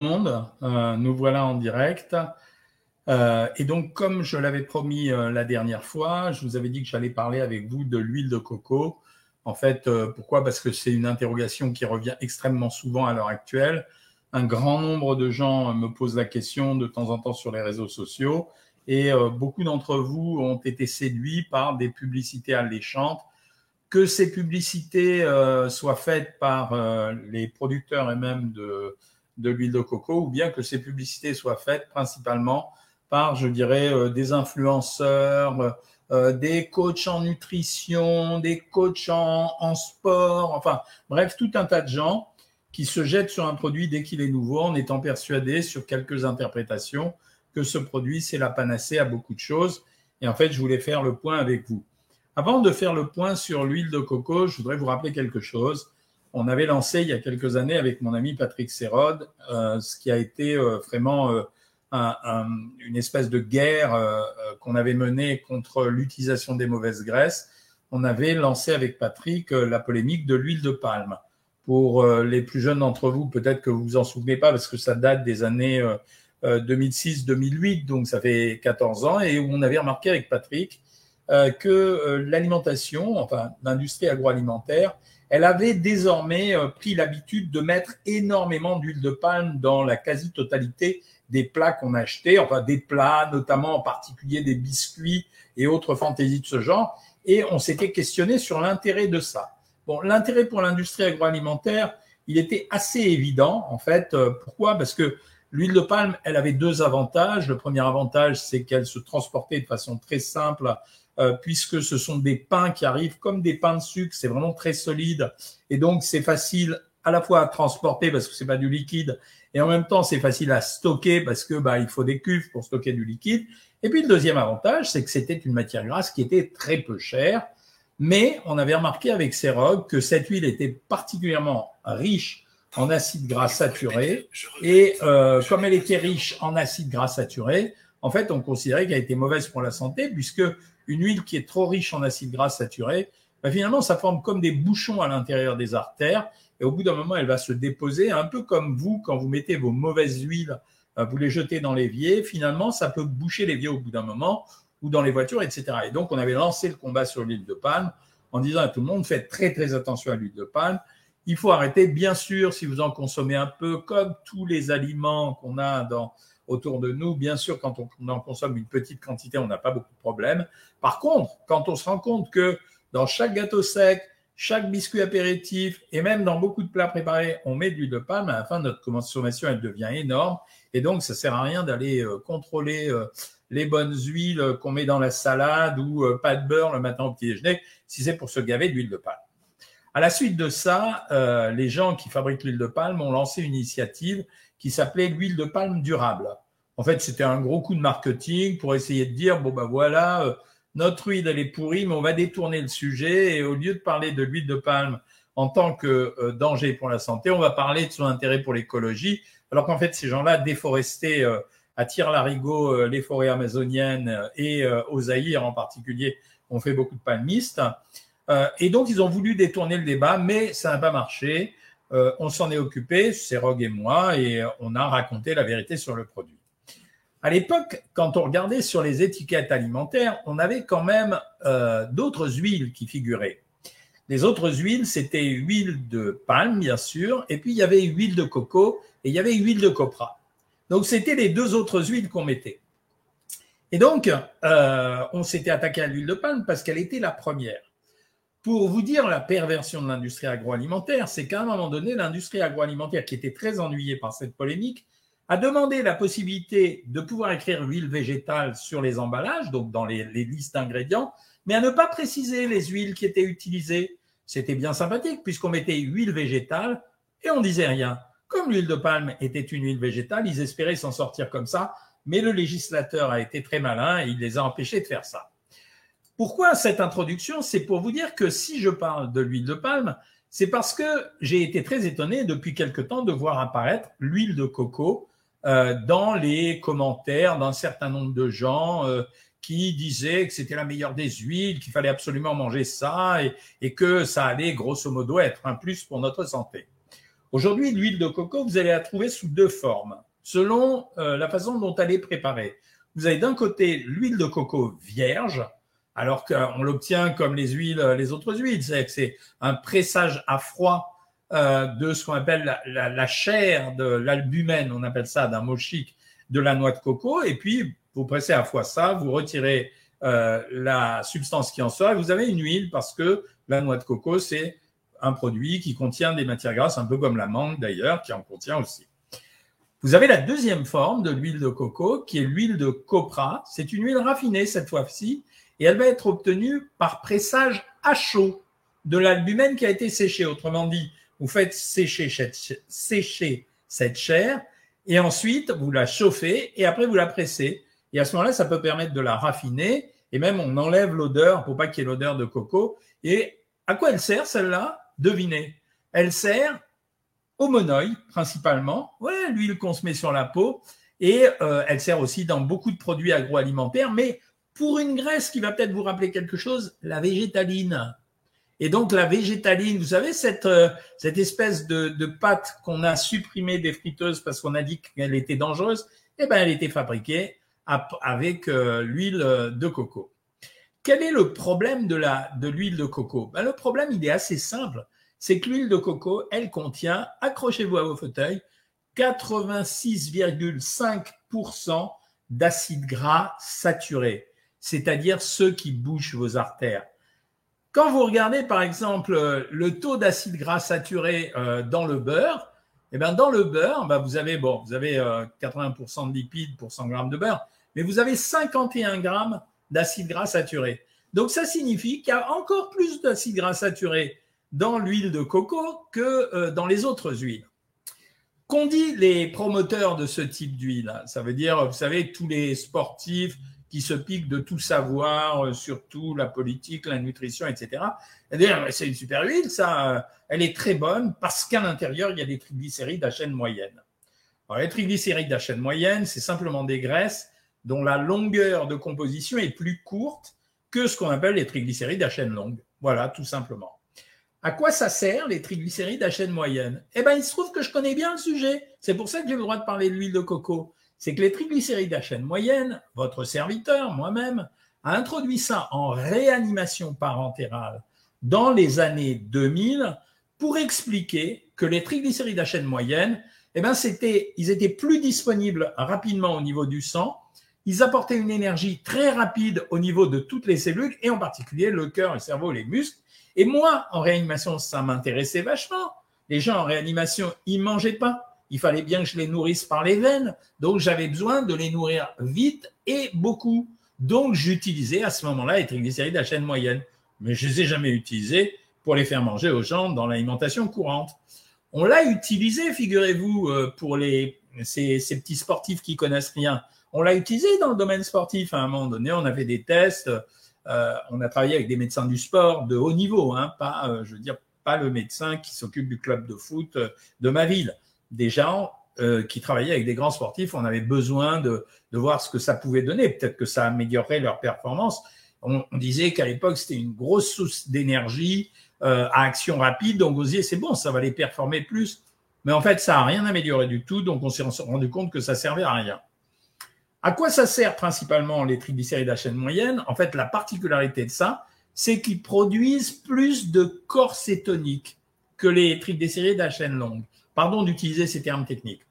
monde, euh, nous voilà en direct. Euh, et donc, comme je l'avais promis euh, la dernière fois, je vous avais dit que j'allais parler avec vous de l'huile de coco. En fait, pourquoi? Parce que c'est une interrogation qui revient extrêmement souvent à l'heure actuelle. Un grand nombre de gens me posent la question de temps en temps sur les réseaux sociaux. Et beaucoup d'entre vous ont été séduits par des publicités alléchantes. Que ces publicités soient faites par les producteurs et même de, de l'huile de coco, ou bien que ces publicités soient faites principalement par, je dirais, euh, des influenceurs, euh, euh, des coachs en nutrition, des coachs en, sport, enfin, bref, tout un tas de gens qui se jettent sur un produit dès qu'il est nouveau en étant persuadés sur quelques interprétations que ce produit, c'est la panacée à beaucoup de choses. Et en fait, je voulais faire le point avec vous. Avant de faire le point sur l'huile de coco, je voudrais vous rappeler quelque chose on avait lancé il y a quelques années avec mon ami Patrick Sérode euh, ce qui a été euh, vraiment euh, une espèce de guerre qu'on avait menée contre l'utilisation des mauvaises graisses. On avait lancé avec Patrick la polémique de l'huile de palme. Pour les plus jeunes d'entre vous, peut-être que vous vous en souvenez pas parce que ça date des années 2006-2008, donc ça fait 14 ans, et où on avait remarqué avec Patrick que l'alimentation, enfin l'industrie agroalimentaire, elle avait désormais euh, pris l'habitude de mettre énormément d'huile de palme dans la quasi-totalité des plats qu'on achetait, enfin des plats, notamment en particulier des biscuits et autres fantaisies de ce genre. Et on s'était questionné sur l'intérêt de ça. Bon, l'intérêt pour l'industrie agroalimentaire, il était assez évident, en fait. Euh, pourquoi? Parce que l'huile de palme, elle avait deux avantages. Le premier avantage, c'est qu'elle se transportait de façon très simple euh, puisque ce sont des pains qui arrivent comme des pains de sucre, c'est vraiment très solide. Et donc c'est facile à la fois à transporter parce que c'est pas du liquide et en même temps c'est facile à stocker parce que bah il faut des cuves pour stocker du liquide. Et puis le deuxième avantage, c'est que c'était une matière grasse qui était très peu chère, mais on avait remarqué avec Cerog que cette huile était particulièrement riche en acides gras saturés. et euh, comme elle était riche en acides gras saturés, en fait on considérait qu'elle était mauvaise pour la santé puisque une huile qui est trop riche en acides gras saturés, bah, finalement, ça forme comme des bouchons à l'intérieur des artères. Et au bout d'un moment, elle va se déposer, un peu comme vous, quand vous mettez vos mauvaises huiles, euh, vous les jetez dans l'évier. Finalement, ça peut boucher l'évier au bout d'un moment, ou dans les voitures, etc. Et donc, on avait lancé le combat sur l'huile de palme en disant à tout le monde, faites très, très attention à l'huile de palme. Il faut arrêter, bien sûr, si vous en consommez un peu, comme tous les aliments qu'on a dans, autour de nous. Bien sûr, quand on en consomme une petite quantité, on n'a pas beaucoup de problèmes. Par contre, quand on se rend compte que dans chaque gâteau sec, chaque biscuit apéritif et même dans beaucoup de plats préparés, on met de l'huile de palme, à la fin, notre consommation, elle devient énorme. Et donc, ça sert à rien d'aller euh, contrôler euh, les bonnes huiles qu'on met dans la salade ou euh, pas de beurre le matin au petit déjeuner si c'est pour se gaver d'huile de palme. À la suite de ça, les gens qui fabriquent l'huile de palme ont lancé une initiative qui s'appelait l'huile de palme durable. En fait, c'était un gros coup de marketing pour essayer de dire, bon ben voilà, euh, notre huile, elle est pourrie, mais on va détourner le sujet et au lieu de parler de l'huile de palme en tant que euh, danger pour la santé, on va parler de son intérêt pour l'écologie, alors qu'en fait, ces gens-là déforestaient euh, à tire-larigot les forêts amazoniennes et aux Zaïre en particulier, ont fait beaucoup de palmistes. et donc, ils ont voulu détourner le débat, mais ça n'a pas marché. Euh, on s'en est occupé, c'est Rogue et moi, et on a raconté la vérité sur le produit. À l'époque, quand on regardait sur les étiquettes alimentaires, on avait quand même euh, d'autres huiles qui figuraient. Les autres huiles, c'était huile de palme, bien sûr, et puis il y avait huile de coco et il y avait huile de copra. Donc, c'était les deux autres huiles qu'on mettait. Et donc, euh, on s'était attaqué à l'huile de palme parce qu'elle était la première. Pour vous dire la perversion de l'industrie agroalimentaire, c'est qu'à un moment donné, l'industrie agroalimentaire, qui était très ennuyée par cette polémique, a demandé la possibilité de pouvoir écrire huile végétale sur les emballages, donc dans les, listes d'ingrédients, mais à ne pas préciser les huiles qui étaient utilisées. C'était bien sympathique puisqu'on mettait huile végétale et on disait rien. Comme l'huile de palme était une huile végétale, ils espéraient s'en sortir comme ça, mais le législateur a été très malin et il les a empêchés de faire ça. Pourquoi cette introduction? C'est pour vous dire que si je parle de l'huile de palme, c'est parce que j'ai été très étonné depuis quelque temps de voir apparaître l'huile de coco euh, dans les commentaires d'un certain nombre de gens euh, qui disaient que c'était la meilleure des huiles, qu'il fallait absolument manger ça et, et, que ça allait grosso modo être un plus pour notre santé. Aujourd'hui, l'huile de coco, vous allez la trouver sous deux formes, selon euh, la façon dont elle est préparée. Vous avez d'un côté l'huile de coco vierge, alors qu'on l'obtient comme les huiles, les autres huiles, c'est un pressage à froid euh, de ce qu'on appelle la, chair de l'albumène, on appelle ça d'un mot chic, de la noix de coco, et puis vous pressez à fois ça, vous retirez euh, la substance qui en sort, et vous avez une huile parce que la noix de coco, c'est un produit qui contient des matières grasses, un peu comme la mangue d'ailleurs, qui en contient aussi. Vous avez la deuxième forme de l'huile de coco, qui est l'huile de copra. C'est une huile raffinée cette fois-ci, et elle va être obtenue par pressage à chaud de l'albumène qui a été séché. Autrement dit, vous faites sécher, cette chair et ensuite vous la chauffez et après vous la pressez. Et à ce moment-là, ça peut permettre de la raffiner et même on enlève l'odeur pour pas qu'il y ait l'odeur de coco. Et à quoi elle sert celle-là? Devinez. Elle sert au monoï principalement, ouais, l'huile qu'on se met sur la peau, et euh, elle sert aussi dans beaucoup de produits agroalimentaires, mais pour une graisse qui va peut-être vous rappeler quelque chose, la végétaline. Et donc la végétaline, vous savez, cette, euh, cette espèce de, pâte qu'on a supprimée des friteuses parce qu'on a dit qu'elle était dangereuse, eh ben, elle était fabriquée avec euh, l'huile de coco. Quel est le problème de la de l'huile de coco? Ben, Le problème, il est assez simple. C'est que l'huile de coco, elle contient, accrochez-vous à vos fauteuils, 86,5% d'acides gras saturés, c'est-à-dire ceux qui bouchent vos artères. Quand vous regardez par exemple euh, le taux d'acide gras saturé euh, dans le beurre, eh bien dans le beurre, ben, vous avez bon, vous avez 80% euh, de lipides pour 100 grammes de beurre, mais vous avez 51 grammes d'acide gras saturé. Donc ça signifie qu'il y a encore plus d'acide gras saturé dans l'huile de coco que dans les autres huiles. Qu'ont dit les promoteurs de ce type d'huile? Ça veut dire, vous savez, tous les sportifs, qui se pique de tout savoir euh, sur tout, la politique, la nutrition, etc. C'est une super huile, ça, elle est très bonne parce qu'à l'intérieur, il y a des triglycérides à chaîne moyenne. Alors, les triglycérides à chaîne moyenne, c'est simplement des graisses dont la longueur de composition est plus courte que ce qu'on appelle les triglycérides à chaîne longue. Voilà, tout simplement. À quoi ça sert les triglycérides à chaîne moyenne? Eh bien, il se trouve que je connais bien le sujet. C'est pour ça que j'ai le droit de parler de l'huile de coco c'est que les triglycérides à chaîne moyenne, votre serviteur, moi-même, a introduit ça en réanimation parentérale dans les années 2000 pour expliquer que les triglycérides à chaîne moyenne, eh ben c'était, ils étaient plus disponibles rapidement au niveau du sang, ils apportaient une énergie très rapide au niveau de toutes les cellules et en particulier le cœur, le cerveau, les muscles. Et moi, en réanimation, ça m'intéressait vachement. Les gens en réanimation, ils mangeaient pas il fallait bien que je les nourrisse par les veines. Donc, j'avais besoin de les nourrir vite et beaucoup. Donc, j'utilisais à ce moment-là les triglycérides à chaîne moyenne. Mais je ne les ai jamais utilisés pour les faire manger aux gens dans l'alimentation courante. On l'a utilisé, figurez-vous, euh, pour les, ces, petits sportifs qui connaissent rien. On l'a utilisé dans le domaine sportif. À un moment donné, on avait des tests. Euh, on a travaillé avec des médecins du sport de haut niveau, hein, pas, euh, je veux dire, pas le médecin qui s'occupe du club de foot de ma ville des gens euh, qui travaillaient avec des grands sportifs, on avait besoin de, voir ce que ça pouvait donner. Peut-être que ça améliorerait leur performance. On, disait qu'à l'époque, c'était une grosse source d'énergie euh, à action rapide. Donc, vous disiez, c'est bon, ça va les performer plus. Mais en fait, ça n'a rien amélioré du tout. Donc, on s'est rendu compte que ça servait à rien. À quoi ça sert principalement les triglycérides à chaîne moyenne? En fait, la particularité de ça, c'est qu'ils produisent plus de corps cétonique que les triglycérides à chaîne longue. Pardon d'utiliser ces termes techniques.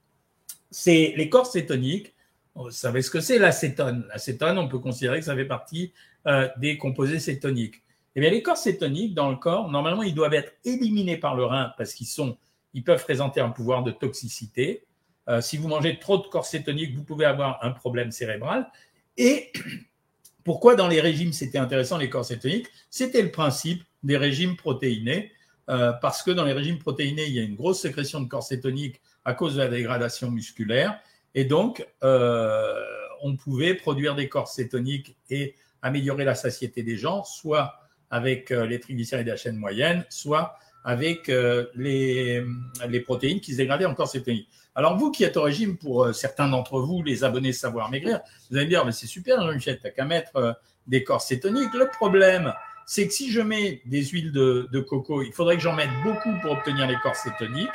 C'est les corps cétoniques. Vous savez ce que c'est l'acétone. L'acétone, on peut considérer que ça fait partie euh, des composés cétoniques. Eh bien, les corps cétoniques dans le corps, normalement, ils doivent être éliminés par le rein parce qu'ils sont, ils peuvent présenter un pouvoir de toxicité. Euh, si vous mangez trop de corps cétoniques, vous pouvez avoir un problème cérébral. Et pourquoi dans les régimes c'était intéressant les corps cétoniques? C'était le principe des régimes protéinés euh, parce que dans les régimes protéinés, il y a une grosse sécrétion de corps cétonique à cause de la dégradation musculaire. Et donc, euh, on pouvait produire des corps cétoniques et améliorer la satiété des gens, soit avec euh, les triglycérides de la chaîne moyenne, soit avec les, les, protéines qui se dégradaient en corps cétonique. Alors vous qui êtes au régime, pour certains d'entre vous, les abonnés Savoir Maigrir, vous allez me dire, mais c'est super Jean-Michel, t'as qu'à mettre des corps cétoniques. Le problème, c'est que si je mets des huiles de, coco, il faudrait que j'en mette beaucoup pour obtenir les corps cétoniques.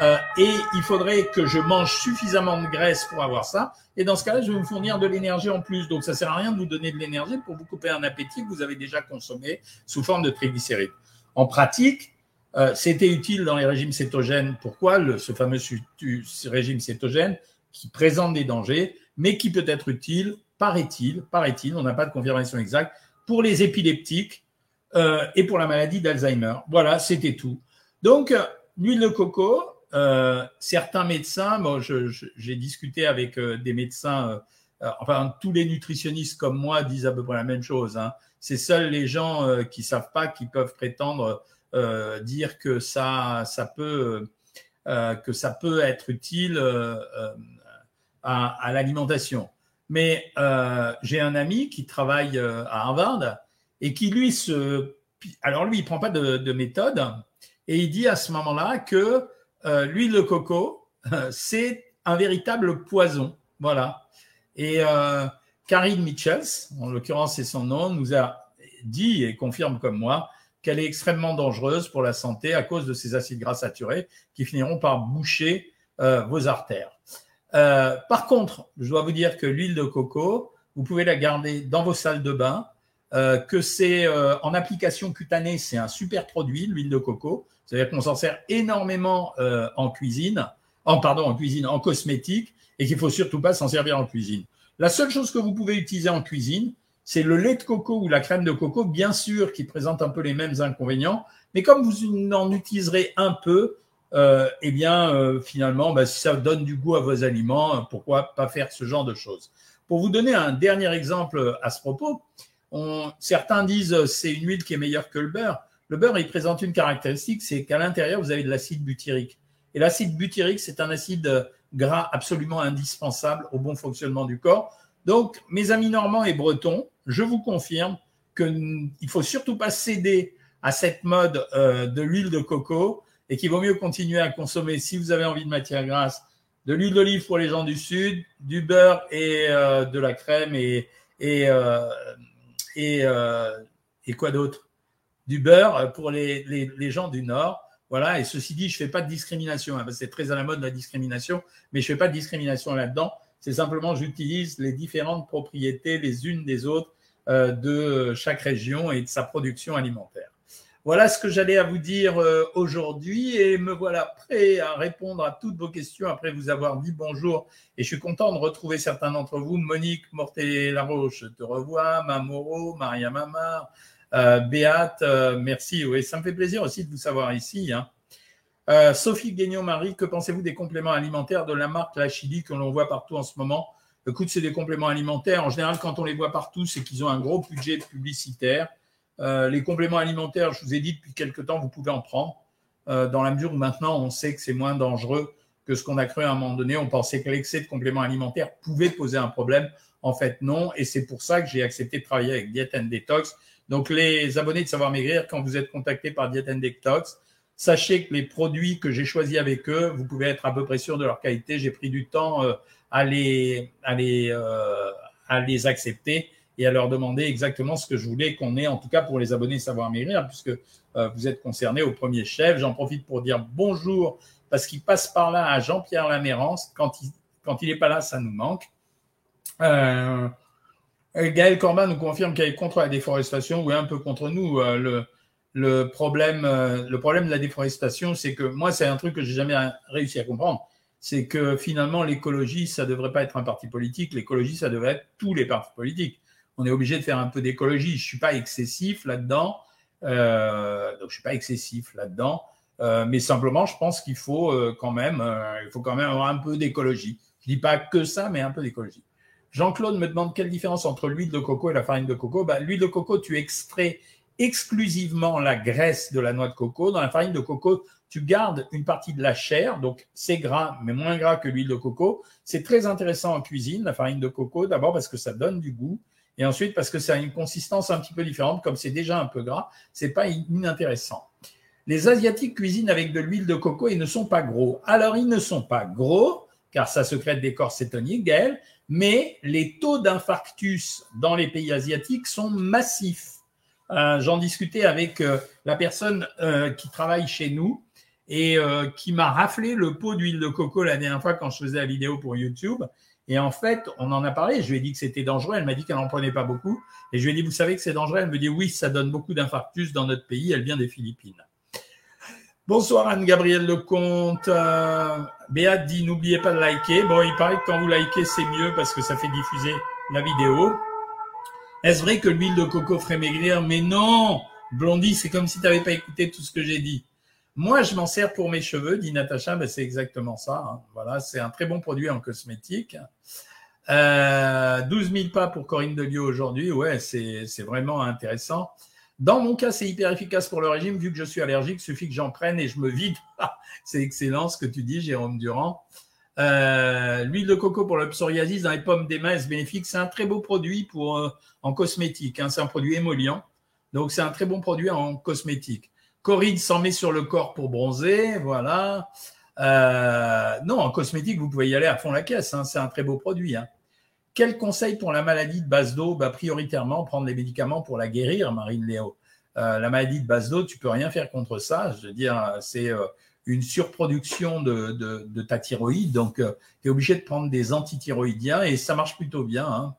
Euh, et il faudrait que je mange suffisamment de graisse pour avoir ça. Et dans ce cas-là, je vais me fournir de l'énergie en plus. Donc, ça sert à rien de vous donner de l'énergie pour vous couper un appétit que vous avez déjà consommé sous forme de triglycérides. En pratique, euh, c'était utile dans les régimes cétogènes. Pourquoi ce fameux régime cétogène qui présente des dangers, mais qui peut être utile, paraît-il, paraît-il, on n'a pas de confirmation exacte, pour les épileptiques euh, et pour la maladie d'Alzheimer. Voilà, c'était tout. Donc, l'huile de coco, euh, certains médecins, bon, j'ai discuté avec euh, des médecins, euh, enfin tous les nutritionnistes comme moi disent à peu près la même chose. Hein. C'est seuls les gens qui savent pas qui peuvent prétendre dire que ça, ça peut, que ça peut être utile à, à l'alimentation. Mais j'ai un ami qui travaille à Harvard et qui lui se, alors lui il prend pas de, de méthode et il dit à ce moment-là que euh, l'huile de coco, euh, c'est un véritable poison. Voilà. Et euh, Karine Mitchells, en l'occurrence c'est son nom, nous a dit et confirme comme moi qu'elle est extrêmement dangereuse pour la santé à cause de ces acides gras saturés qui finiront par boucher vos artères. Par contre, je dois vous dire que l'huile de coco, vous pouvez la garder dans vos salles de bain, que c'est en application cutanée, c'est un super produit, l'huile de coco. C'est-à-dire qu'on s'en sert énormément euh, en cuisine, en pardon, en cuisine, en cosmétique, et qu'il faut surtout pas s'en servir en cuisine. La seule chose que vous pouvez utiliser en cuisine, c'est le lait de coco ou la crème de coco, bien sûr, qui présente un peu les mêmes inconvénients, mais comme vous en utiliserez un peu, euh, eh bien, euh, finalement, bah, si ça donne du goût à vos aliments, pourquoi pas faire ce genre de choses? Pour vous donner un dernier exemple à ce propos, on, certains disent c'est une huile qui est meilleure que le beurre. Le beurre, il présente une caractéristique, c'est qu'à l'intérieur, vous avez de l'acide butyrique. Et l'acide butyrique, c'est un acide gras absolument indispensable au bon fonctionnement du corps. Donc, mes amis normands et bretons, je vous confirme qu'il ne faut surtout pas céder à cette mode euh, de l'huile de coco et qu'il vaut mieux continuer à consommer, si vous avez envie de matière grasse, de l'huile d'olive pour les gens du Sud, du beurre et euh, de la crème et, et, euh, et, et quoi d'autre? Du beurre pour les, les, gens du Nord. Voilà, et ceci dit, je ne fais pas de discrimination, hein, c'est très à la mode la discrimination, mais je ne fais pas de discrimination là-dedans. C'est simplement, j'utilise les différentes propriétés les unes des autres euh, de chaque région et de sa production alimentaire. Voilà ce que j'allais à vous dire euh, aujourd'hui et me voilà prêt à répondre à toutes vos questions après vous avoir dit bonjour. Et je suis content de retrouver certains d'entre vous. Monique Morté-Laroche, je te revois. Mamoro, Maria Mamar, euh, Béate, euh, merci. Oui, ça me fait plaisir aussi de vous savoir ici. Hein. Sophie Guignon-Marie, que pensez-vous des compléments alimentaires de la marque La Chili que l'on voit partout en ce moment? Écoute, c'est des compléments alimentaires. En général, quand on les voit partout, c'est qu'ils ont un gros budget publicitaire. Les compléments alimentaires, je vous ai dit depuis quelques temps, vous pouvez en prendre. dans la mesure où maintenant, on sait que c'est moins dangereux que ce qu'on a cru à un moment donné. On pensait que l'excès de compléments alimentaires pouvait poser un problème. En fait, non. Et c'est pour ça que j'ai accepté de travailler avec Diet and Detox donc, les abonnés de Savoir Maigrir, quand vous êtes contactés par Diet Detox, sachez que les produits que j'ai choisis avec eux, vous pouvez être à peu près sûr de leur qualité. J'ai pris du temps euh, euh, à les accepter et à leur demander exactement ce que je voulais qu'on ait, en tout cas pour les abonnés Savoir Maigrir, puisque euh, vous êtes concernés au premier chef. J'en profite pour dire bonjour, parce qu'il passe par là à Jean-Pierre Lamérance. Quand il quand il n'est pas là, ça nous manque. Euh, Gaël Corban nous confirme qu'il est contre la déforestation, oui, un peu contre nous. Euh, le, le, problème, euh, le problème de la déforestation, c'est que moi, c'est un truc que j'ai jamais réussi à comprendre. C'est que finalement, l'écologie, ça devrait pas être un parti politique. L'écologie, ça devrait être tous les partis politiques. On est obligé de faire un peu d'écologie. Je suis pas excessif là-dedans. Euh, donc, je suis pas excessif là-dedans. Euh, mais simplement, je pense qu'il faut euh, quand même, faut quand même avoir un peu d'écologie. Je dis pas que ça, mais un peu d'écologie. Jean-Claude me demande quelle différence entre l'huile de coco et la farine de coco. Ben, l'huile de coco, tu extrais exclusivement la graisse de la noix de coco. Dans la farine de coco, tu gardes une partie de la chair, donc c'est gras, mais moins gras que l'huile de coco. C'est très intéressant en cuisine, la farine de coco, d'abord parce que ça donne du goût, et ensuite parce que ça a une consistance un petit peu différente, comme c'est déjà un peu gras, c'est pas inintéressant. Les Asiatiques cuisinent avec de l'huile de coco et ne sont pas gros. Alors, ils ne sont pas gros, car ça secrète des corps cétoniques, Gaël, mais les taux d'infarctus dans les pays asiatiques sont massifs. Euh, j'en discutais avec euh, la personne euh, qui travaille chez nous et qui m'a raflé le pot d'huile de coco la dernière fois quand je faisais la vidéo pour YouTube. Et en fait, on en a parlé. Je lui ai dit que c'était dangereux. Elle m'a dit qu'elle n'en prenait pas beaucoup. Et je lui ai dit, vous savez que c'est dangereux? Elle me dit, oui, ça donne beaucoup d'infarctus dans notre pays. Elle vient des Philippines. Bonsoir Anne-Gabrielle Lecomte. Euh, Béat dit, n'oubliez pas de liker. Bon, il paraît que quand vous likez, c'est mieux parce que ça fait diffuser la vidéo. Est-ce vrai que l'huile de coco ferait maigrir? Mais non Blondie, c'est comme si tu n'avais pas écouté tout ce que j'ai dit. Moi, je m'en sers pour mes cheveux, dit Natacha. Ben, c'est exactement ça. Hein. Voilà, c'est un très bon produit en cosmétique. Euh, 12 000 pas pour Corinne Delio aujourd'hui. Ouais, c'est vraiment intéressant. Dans mon cas, c'est hyper efficace pour le régime. Vu que je suis allergique, il suffit que j'en prenne et je me vide. c'est excellent ce que tu dis, Jérôme Durand. Euh, l'huile de coco pour le psoriasis dans les pommes des mains est bénéfique? C'est un très beau produit euh, en cosmétique. Hein. C'est un produit émollient. Donc, c'est un très bon produit en cosmétique. Corinne s'en met sur le corps pour bronzer, voilà. Euh, non, en cosmétique, vous pouvez y aller à fond la caisse, hein, c'est un très beau produit. Hein. Quel conseil pour la maladie de base d'eau? Bah, Prioritairement, prendre des médicaments pour la guérir, Marine Léo. Euh, la maladie de base d'eau, tu peux rien faire contre ça. Je veux dire, c'est euh, une surproduction de, de, ta thyroïde, donc tu es obligé de prendre des antithyroïdiens et ça marche plutôt bien. Hein.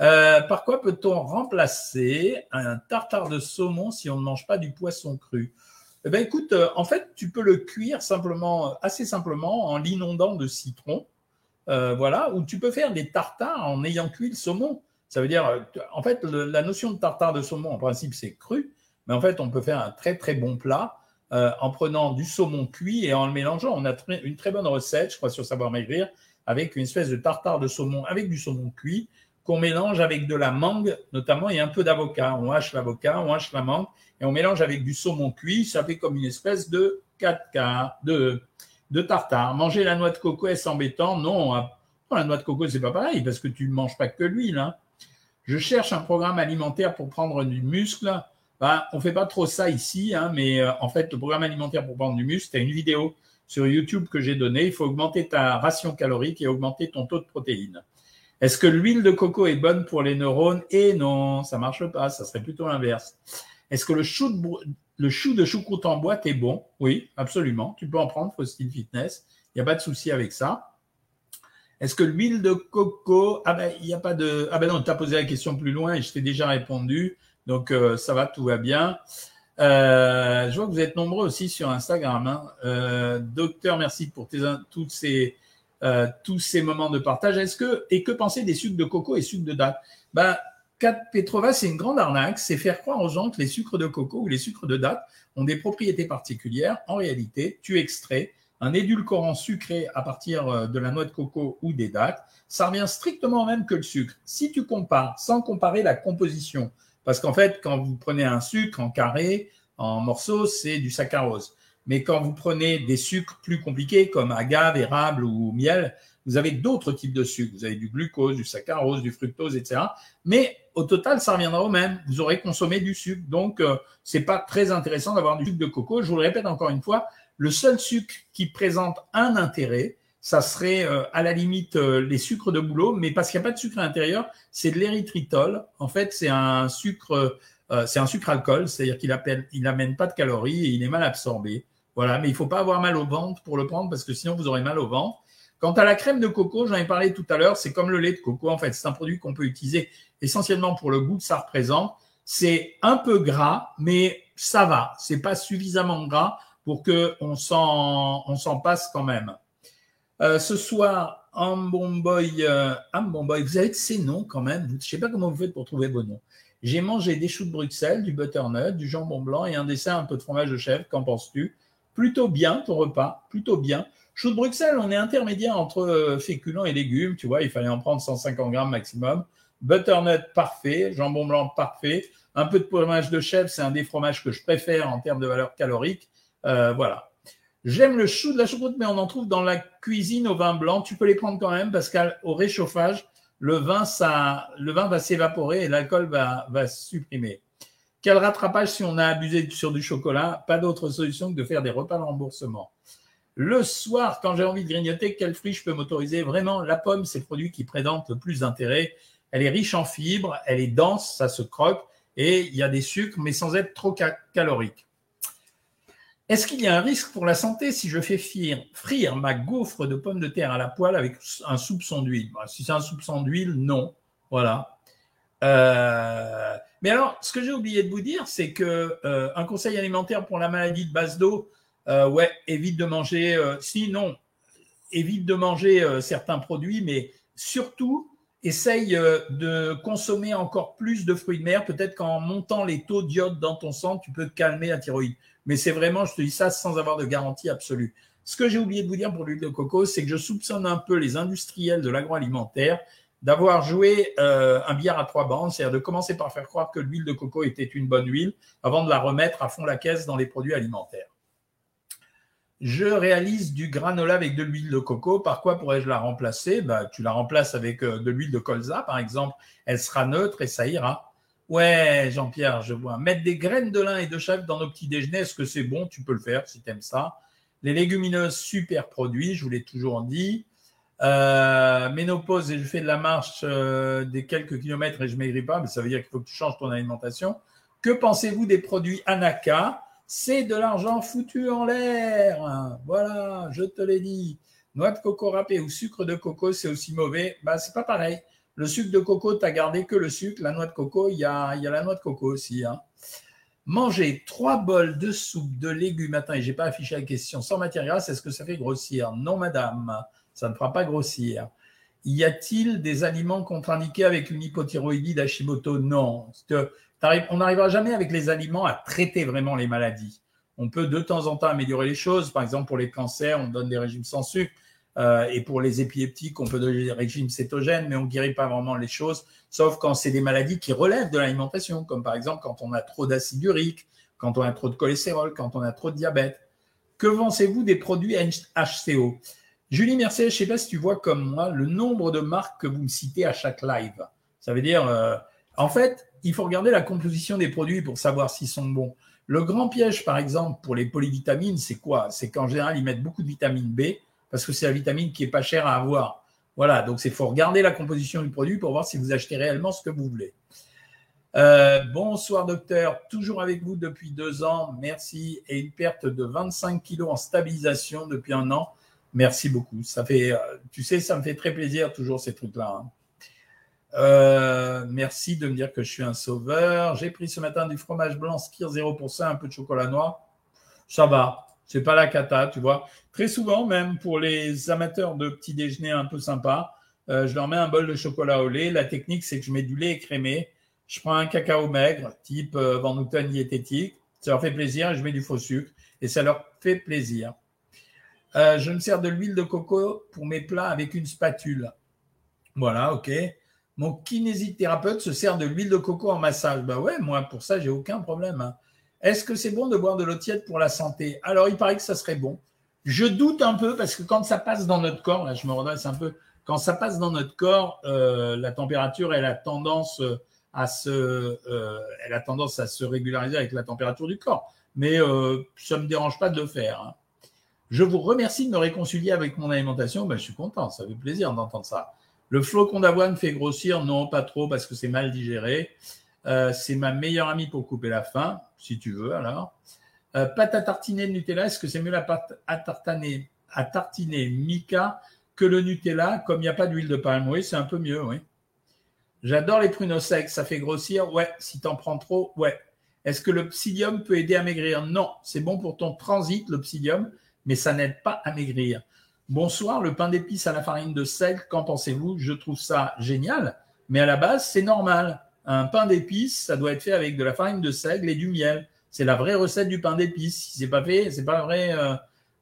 Euh, par quoi peut-on remplacer un tartare de saumon si on ne mange pas du poisson cru? Eh bien, écoute, euh, en fait, tu peux le cuire simplement, assez simplement, en l'inondant de citron. Euh, voilà, ou tu peux faire des tartares en ayant cuit le saumon. Ça veut dire, en fait, la notion de tartare de saumon, en principe, c'est cru, mais en fait, on peut faire un très très bon plat en prenant du saumon cuit et en le mélangeant. On a une très bonne recette, je crois, sur Savoir Maigrir, avec une espèce de tartare de saumon avec du saumon cuit qu'on mélange avec de la mangue notamment et un peu d'avocat. On hache l'avocat, on hache la mangue et on mélange avec du saumon cuit. Ça fait comme une espèce de 4 quarts de, de tartare. Manger la noix de coco est embêtant? Non, ah, la noix de coco, c'est pas pareil parce que tu ne manges pas que l'huile. Hein. Je cherche un programme alimentaire pour prendre du muscle. Ben, on fait pas trop ça ici, hein, mais euh, en fait, le programme alimentaire pour prendre du muscle, c'est une vidéo sur YouTube que j'ai donnée. Il faut augmenter ta ration calorique et augmenter ton taux de protéines. Est-ce que l'huile de coco est bonne pour les neurones? Et non, ça marche pas, ça serait plutôt l'inverse. Est-ce que le chou, de, le chou de choucroute en boîte est bon? Oui, absolument. Tu peux en prendre, Faustine Fitness. Il n'y a pas de souci avec ça. Est-ce que l'huile de coco Ah ben, il n'y a pas de. Ah ben non, tu as posé la question plus loin et je t'ai déjà répondu. Donc, euh, ça va, tout va bien. Euh, je vois que vous êtes nombreux aussi sur Instagram. Hein. Euh, docteur, merci pour tes, toutes ces euh, tous ces moments de partage. Est-ce que et que penser des sucres de coco et sucres de date Ben, 4 Petrova, c'est une grande arnaque. C'est faire croire aux gens que les sucres de coco ou les sucres de date ont des propriétés particulières. En réalité, tu extrais un édulcorant sucré à partir euh, de la noix de coco ou des dates. Ça revient strictement au même que le sucre. Si tu compares, sans comparer la composition, parce qu'en fait, quand vous prenez un sucre en carré, en morceaux, c'est du saccharose. Mais quand vous prenez des sucres plus compliqués comme agave, érable ou miel, vous avez d'autres types de sucres. Vous avez du glucose, du saccharose, du fructose, etc. Mais au total, ça reviendra au même. Vous aurez consommé du sucre. Donc, euh, c'est pas très intéressant d'avoir du sucre de coco. Je vous le répète encore une fois, le seul sucre qui présente un intérêt, ça serait euh, à la limite euh, les sucres de boulot, mais parce qu'il n'y a pas de sucre à l'intérieur, c'est de l'érythritol. En fait, c'est un sucre, c'est un sucre alcool, c'est-à-dire qu'il il n'amène pas de calories et il est mal absorbé. Voilà, mais il faut pas avoir mal au ventre pour le prendre parce que sinon vous aurez mal au ventre. Quant à la crème de coco, j'en ai parlé tout à l'heure, c'est comme le lait de coco en fait. C'est un produit qu'on peut utiliser essentiellement pour le goût que ça représente. C'est un peu gras, mais ça va. C'est pas suffisamment gras pour que on s'en on s'en passe quand même. Euh, ce soir, Ambomboy, euh, Ambomboy, vous avez de ces noms quand même. Je sais pas comment vous faites pour trouver vos noms. J'ai mangé des choux de Bruxelles, du butternut, du jambon blanc et un dessert un peu de fromage de chèvre. Qu'en penses-tu? Plutôt bien ton repas, plutôt bien. Chou de Bruxelles, on est intermédiaire entre euh, féculents et légumes, tu vois, il fallait en prendre 150 grammes maximum. Butternut parfait, jambon blanc parfait, un peu de fromage de chèvre, c'est un des fromages que je préfère en termes de valeur calorique. Euh, voilà. J'aime le chou de la choucroute, mais on en trouve dans la cuisine au vin blanc. Tu peux les prendre quand même parce qu'au réchauffage, le vin, va s'évaporer et l'alcool va, va supprimer. Quel rattrapage si on a abusé sur du chocolat? Pas d'autre solution que de faire des repas de remboursement. Le soir, quand j'ai envie de grignoter, quel fruit je peux m'autoriser? Vraiment, la pomme, c'est le produit qui présente le plus d'intérêt. Elle est riche en fibres, elle est dense, ça se croque, et il y a des sucres, mais sans être trop calorique. Est-ce qu'il y a un risque pour la santé si je fais frire, ma gaufre de pommes de terre à la poêle avec un soupçon d'huile? Bah, Si c'est un soupçon d'huile, non. Voilà. Euh, mais alors, ce que j'ai oublié de vous dire, c'est que euh, un conseil alimentaire pour la maladie de base d'eau, euh, ouais, évite de manger. si non, évite de manger certains produits, mais surtout essaye de consommer encore plus de fruits de mer. Peut-être qu'en montant les taux d'iode dans ton sang, tu peux calmer la thyroïde. Mais c'est vraiment, je te dis ça sans avoir de garantie absolue. Ce que j'ai oublié de vous dire pour l'huile de coco, c'est que je soupçonne un peu les industriels de l'agroalimentaire d'avoir joué euh, un billard à trois bandes, c'est-à-dire de commencer par faire croire que l'huile de coco était une bonne huile avant de la remettre à fond la caisse dans les produits alimentaires. Je réalise du granola avec de l'huile de coco. Par quoi pourrais-je la remplacer? Bah, Tu la remplaces avec euh, de l'huile de colza, par exemple. Elle sera neutre et ça ira. Ouais, Jean-Pierre, je vois. Mettre des graines de lin et de chèvre dans nos petits déjeuners, est-ce que c'est bon? Tu peux le faire si tu aimes ça. Les légumineuses, super produits, je vous l'ai toujours dit. Euh, ménopause et je fais de la marche euh, des quelques kilomètres et je maigris pas, mais ça veut dire qu'il faut que tu changes ton alimentation. Que pensez-vous des produits Anaka? C'est de l'argent foutu en l'air. Voilà, je te l'ai dit. Noix de coco râpée ou sucre de coco, c'est aussi mauvais. Bah, c'est pas pareil. Le sucre de coco, tu gardé que le sucre. La noix de coco, il y a, y la noix de coco aussi. Hein. Manger trois bols de soupe de légumes, attends, et j'ai pas affiché la question, sans matière grasse, est-ce que ça fait grossir? Non, madame ça ne fera pas grossir. Y a-t-il des aliments contre-indiqués avec une hypothyroïdie d'Hashimoto Non. On n'arrivera jamais avec les aliments à traiter vraiment les maladies. On peut de temps en temps améliorer les choses. Par exemple, pour les cancers, on donne des régimes sans sucre. Euh, et pour les épileptiques, on peut donner des régimes cétogènes, mais on ne guérit pas vraiment les choses, sauf quand c'est des maladies qui relèvent de l'alimentation, comme par exemple quand on a trop d'acide urique, quand on a trop de cholestérol, quand on a trop de diabète. Que pensez-vous des produits HCO Julie Mercier, je ne sais pas si tu vois comme moi le nombre de marques que vous me citez à chaque live. Ça veut dire, euh, en fait, il faut regarder la composition des produits pour savoir s'ils sont bons. Le grand piège, par exemple, pour les polyvitamines, c'est quoi? C'est qu'en général, ils mettent beaucoup de vitamine B parce que c'est la vitamine qui est pas chère à avoir. Voilà, donc il faut regarder la composition du produit pour voir si vous achetez réellement ce que vous voulez. Euh, bonsoir docteur, toujours avec vous depuis deux ans, merci. Et une perte de 25 kilos en stabilisation depuis un an. Merci beaucoup. Ça fait, euh, tu sais, ça me fait très plaisir toujours ces trucs-là. Hein. Euh, merci de me dire que je suis un sauveur. J'ai pris ce matin du fromage blanc Skir 0%, un peu de chocolat noir. Ça va. C'est pas la cata, tu vois. Très souvent, même pour les amateurs de petit déjeuner un peu sympa, euh, je leur mets un bol de chocolat au lait. La technique, c'est que je mets du lait écrémé. Je prends un cacao maigre, type Van Houten diététique. Ça leur fait plaisir je mets du faux sucre. Et ça leur fait plaisir. Euh, je me sers de l'huile de coco pour mes plats avec une spatule. Voilà, ok. Mon kinésithérapeute se sert de l'huile de coco en massage. Bah ouais, moi pour ça, j'ai aucun problème. Hein. Est-ce que c'est bon de boire de l'eau tiède pour la santé? Alors, il paraît que ça serait bon. Je doute un peu parce que quand ça passe dans notre corps, là, je me redresse un peu, quand ça passe dans notre corps, euh, la température, elle a tendance euh, à se, elle a tendance à se régulariser avec la température du corps. Mais ça ne me dérange pas de le faire. Hein. Je vous remercie de me réconcilier avec mon alimentation. Ben, je suis content, ça fait plaisir d'entendre ça. Le flocon d'avoine fait grossir Non, pas trop parce que c'est mal digéré. Euh, c'est ma meilleure amie pour couper la faim, si tu veux alors. Euh, pâte à tartiner de Nutella, est-ce que c'est mieux la pâte à tartiner, à Mica que le Nutella? Comme il n'y a pas d'huile de palme, oui, c'est un peu mieux, oui. J'adore les pruneaux secs, ça fait grossir, ouais. Si t'en prends trop, ouais. Est-ce que le psyllium peut aider à maigrir? Non, c'est bon pour ton transit, le psyllium mais ça n'aide pas à maigrir. Bonsoir, le pain d'épices à la farine de sel, qu'en pensez-vous? Je trouve ça génial, mais à la base, c'est normal. Un pain d'épices, ça doit être fait avec de la farine de seigle et du miel. C'est la vraie recette du pain d'épices. Si c'est pas fait, c'est pas vrai, euh,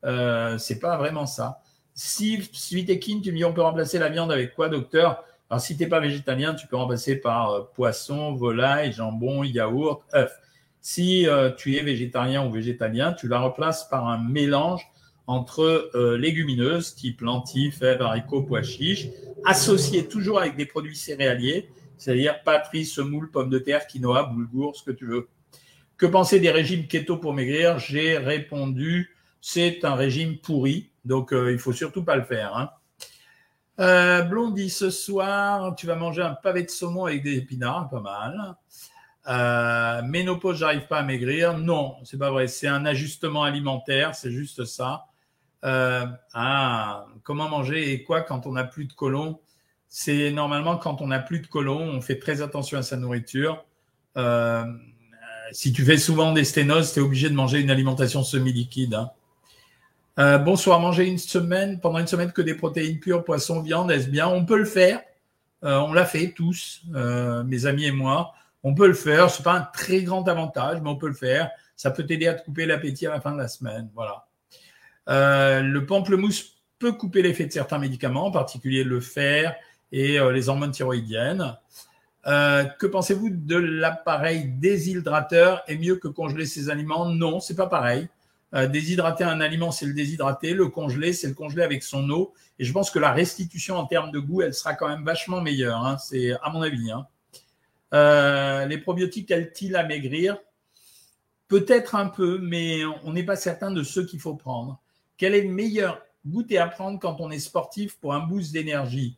euh, c'est pas vraiment ça. Si suite tu me dis on peut remplacer la viande avec quoi, docteur? Alors si t'es pas végétalien, tu peux remplacer par euh, poisson, volaille, jambon, yaourt, œuf. Si euh, tu es végétarien ou végétalien, tu la remplaces par un mélange entre euh, légumineuses, type lentilles, fèves, haricots, pois chiches, associé toujours avec des produits céréaliers, c'est-à-dire patrie, semoule, pommes de terre, quinoa, boulgour, ce que tu veux. Que penser des régimes keto pour maigrir? J'ai répondu, c'est un régime pourri, donc euh, il faut surtout pas le faire. Hein. Blondie, ce soir, tu vas manger un pavé de saumon avec des épinards, pas mal. Euh, ménopause, j'arrive pas à maigrir. Non, c'est pas vrai. C'est un ajustement alimentaire, c'est juste ça. Euh, ah, comment manger et quoi quand on n'a plus de côlon C'est normalement quand on n'a plus de côlon, on fait très attention à sa nourriture. Euh, si tu fais souvent des sténoses, tu es obligé de manger une alimentation semi-liquide. Hein. Euh, bonsoir, manger une semaine, pendant une semaine que des protéines pures, poisson, viande, est-ce bien? On peut le faire. On l'a fait tous, mes amis et moi. On peut le faire. C'est pas un très grand avantage, mais on peut le faire. Ça peut t'aider à te couper l'appétit à la fin de la semaine. Voilà. Euh, le pamplemousse peut couper l'effet de certains médicaments, en particulier le fer et les hormones thyroïdiennes. que pensez-vous de l'appareil déshydrateur Est mieux que congeler ses aliments? Non, c'est pas pareil. déshydrater un aliment, c'est le déshydrater. Le congeler, c'est le congeler avec son eau. Et je pense que la restitution en termes de goût, elle sera quand même vachement meilleure. Hein. C'est à mon avis. Hein. Euh, les probiotiques aident-ils à maigrir Peut-être un peu, mais on n'est pas certain de ce qu'il faut prendre. Quel est le meilleur goûter à prendre quand on est sportif pour un boost d'énergie?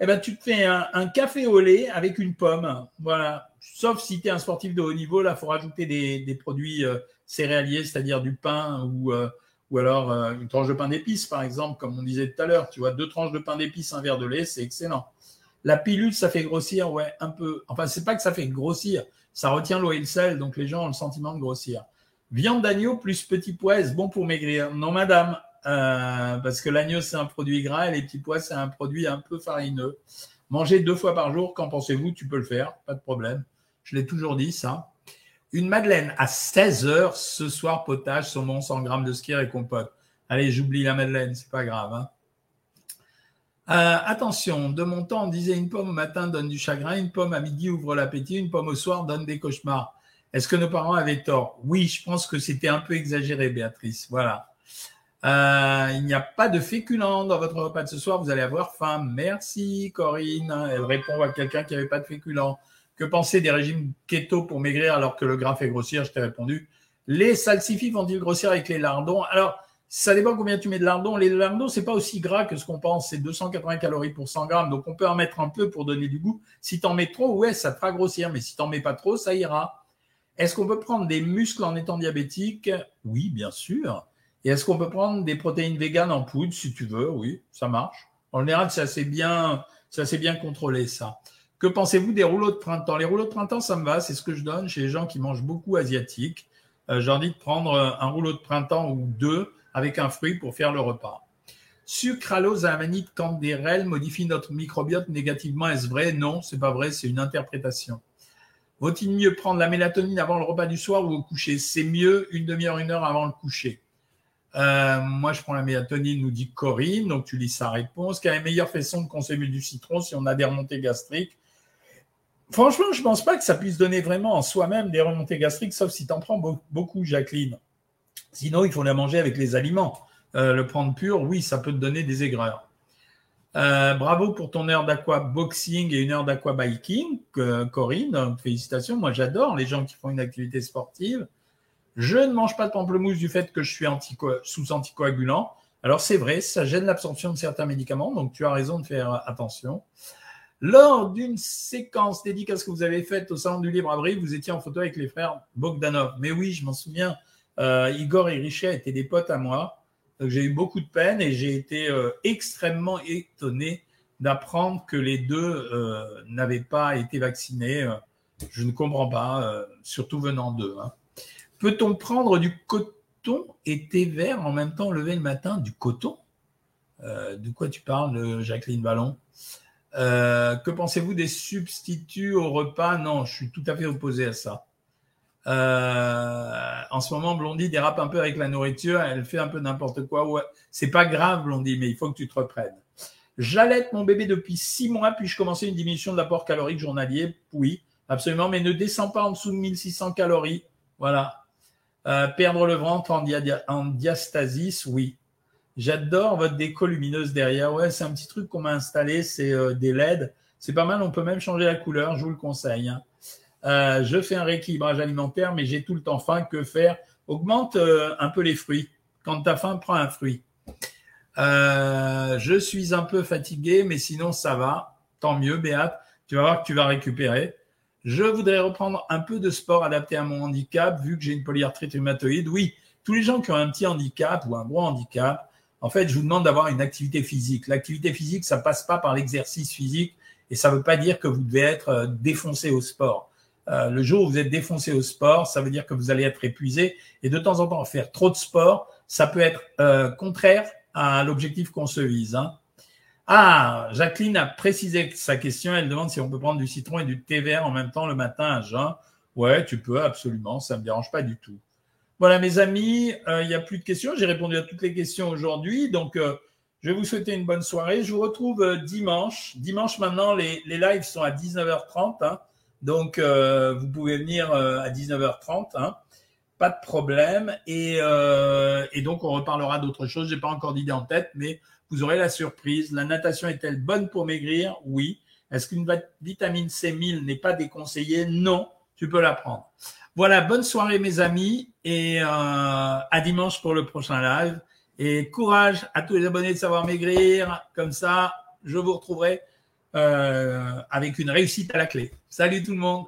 Eh ben, tu te fais un, café au lait avec une pomme. Voilà. Sauf si tu es un sportif de haut niveau, là, il faut rajouter des, produits euh, céréaliers, c'est-à-dire du pain ou euh, ou alors une tranche de pain d'épices, par exemple, comme on disait tout à l'heure. Tu vois, deux tranches de pain d'épices, un verre de lait, c'est excellent. La pilule, ça fait grossir, ouais, un peu. Enfin, c'est pas que ça fait grossir, ça retient l'eau et le sel, donc les gens ont le sentiment de grossir. Viande d'agneau plus petit pois, bon pour maigrir? Non, madame, euh, parce que l'agneau, c'est un produit gras et les petits pois, c'est un produit un peu farineux. Manger deux fois par jour, qu'en pensez-vous? Tu peux le faire, pas de problème. Je l'ai toujours dit, ça. Une madeleine à 16 heures ce soir, potage, saumon, 100 grammes de skier et compote. Allez, j'oublie la madeleine, c'est pas grave. Hein. Euh, attention, de mon temps, on disait une pomme au matin donne du chagrin, une pomme à midi ouvre l'appétit, une pomme au soir donne des cauchemars. Est-ce que nos parents avaient tort? Oui, je pense que c'était un peu exagéré, Béatrice. Voilà. Euh, il n'y a pas de féculents dans votre repas de ce soir, vous allez avoir faim. Merci, Corinne. Elle répond à quelqu'un qui n'avait pas de féculents. Que penser des régimes keto pour maigrir alors que le gras fait grossir? Je t'ai répondu. Les salsifis vont-ils grossir avec les lardons? Alors, ça dépend combien tu mets de lardons. Les lardons, c'est pas aussi gras que ce qu'on pense. C'est 280 calories pour 100 grammes. Donc, on peut en mettre un peu pour donner du goût. Si tu en mets trop, ouais, ça te fera grossir. Mais si tu n'en mets pas trop, ça ira. Est-ce qu'on peut prendre des muscles en étant diabétique? Oui, bien sûr. Et est-ce qu'on peut prendre des protéines véganes en poudre si tu veux? Oui, ça marche. En général, c'est assez bien, c'est bien contrôlé ça. Que pensez-vous des rouleaux de printemps? Les rouleaux de printemps, ça me va, c'est ce que je donne chez les gens qui mangent beaucoup asiatique. Euh, J'ai envie de prendre euh, un rouleau de printemps ou deux avec un fruit pour faire le repas. Sucralose à amanite candérel modifie notre microbiote négativement. Est-ce vrai? Non, c'est pas vrai, c'est une interprétation. Vaut-il mieux prendre la mélatonine avant le repas du soir ou au coucher? C'est mieux une demi-heure, une heure avant le coucher. Euh, moi, je prends la mélatonine, nous dit Corinne, donc tu lis sa réponse. Quelle est la meilleure façon de consommer du citron si on a des remontées gastriques? Franchement, je ne pense pas que ça puisse donner vraiment en soi-même des remontées gastriques, sauf si tu en prends beaucoup, Jacqueline. Sinon, il faut la manger avec les aliments. Euh, le prendre pur, oui, ça peut te donner des aigreurs. Euh, bravo pour ton heure d'aqua boxing et une heure d'aqua biking, Corinne. Félicitations. Moi, j'adore les gens qui font une activité sportive. Je ne mange pas de pamplemousse du fait que je suis sous anticoagulant. Alors, c'est vrai, ça gêne l'absorption de certains médicaments, donc tu as raison de faire attention. Lors d'une séquence dédicace que vous avez faite au Salon du Libre Avril, vous étiez en photo avec les frères Bogdanov. Mais oui, je m'en souviens, euh, Igor et Richet étaient des potes à moi. J'ai eu beaucoup de peine et j'ai été euh, extrêmement étonné d'apprendre que les deux euh, n'avaient pas été vaccinés. Je ne comprends pas, surtout venant d'eux. Hein. Peut-on prendre du coton et thé vert en même temps lever le matin? Du coton? De quoi tu parles, Jacqueline Ballon que pensez-vous des substituts au repas? Non, je suis tout à fait opposé à ça. Euh, en ce moment, Blondie dérape un peu avec la nourriture, elle fait un peu n'importe quoi. C'est pas grave, Blondie, mais il faut que tu te reprennes. J'allaite mon bébé depuis six mois, puis-je commencer une diminution de l'apport calorique journalier? Oui, absolument, mais ne descends pas en dessous de 1600 calories. Voilà. Euh, perdre le ventre en, en diastasis, oui. J'adore votre déco lumineuse derrière. Ouais, c'est un petit truc qu'on m'a installé, c'est euh, des LED. C'est pas mal, on peut même changer la couleur, je vous le conseille. Hein. Euh, je fais un rééquilibrage alimentaire, mais j'ai tout le temps faim. Que faire? Augmente euh, un peu les fruits. Quand tu as faim, prends un fruit. je suis un peu fatigué, mais sinon ça va. Tant mieux, Béat. Tu vas voir que tu vas récupérer. Je voudrais reprendre un peu de sport adapté à mon handicap, vu que j'ai une polyarthrite rhumatoïde. Oui, tous les gens qui ont un petit handicap ou un gros handicap, en fait, je vous demande d'avoir une activité physique. L'activité physique, ça passe pas par l'exercice physique et ça ne veut pas dire que vous devez être euh, défoncé au sport. Euh, le jour où vous êtes défoncé au sport, ça veut dire que vous allez être épuisé et de temps en temps faire trop de sport, ça peut être euh, contraire à l'objectif qu'on se vise. Hein. Ah, Jacqueline a précisé sa question. Elle demande si on peut prendre du citron et du thé vert en même temps le matin à jeun. Ouais, tu peux, absolument. Ça ne me dérange pas du tout. Voilà, mes amis, euh, il n'y a plus de questions. J'ai répondu à toutes les questions aujourd'hui. Donc, je vais vous souhaiter une bonne soirée. Je vous retrouve dimanche. Dimanche, maintenant, les, les lives sont à 19h30. Hein. Donc, vous pouvez venir à 19h30. Hein. Pas de problème. Et, et donc, on reparlera d'autres choses. Je n'ai pas encore d'idée en tête, mais vous aurez la surprise. La natation est-elle bonne pour maigrir? Oui. Est-ce qu'une vitamine C1000 n'est pas déconseillée? Non, tu peux la prendre. Voilà, bonne soirée mes amis et euh, à dimanche pour le prochain live. Et courage à tous les abonnés de Savoir Maigrir. Comme ça, je vous retrouverai euh, avec une réussite à la clé. Salut tout le monde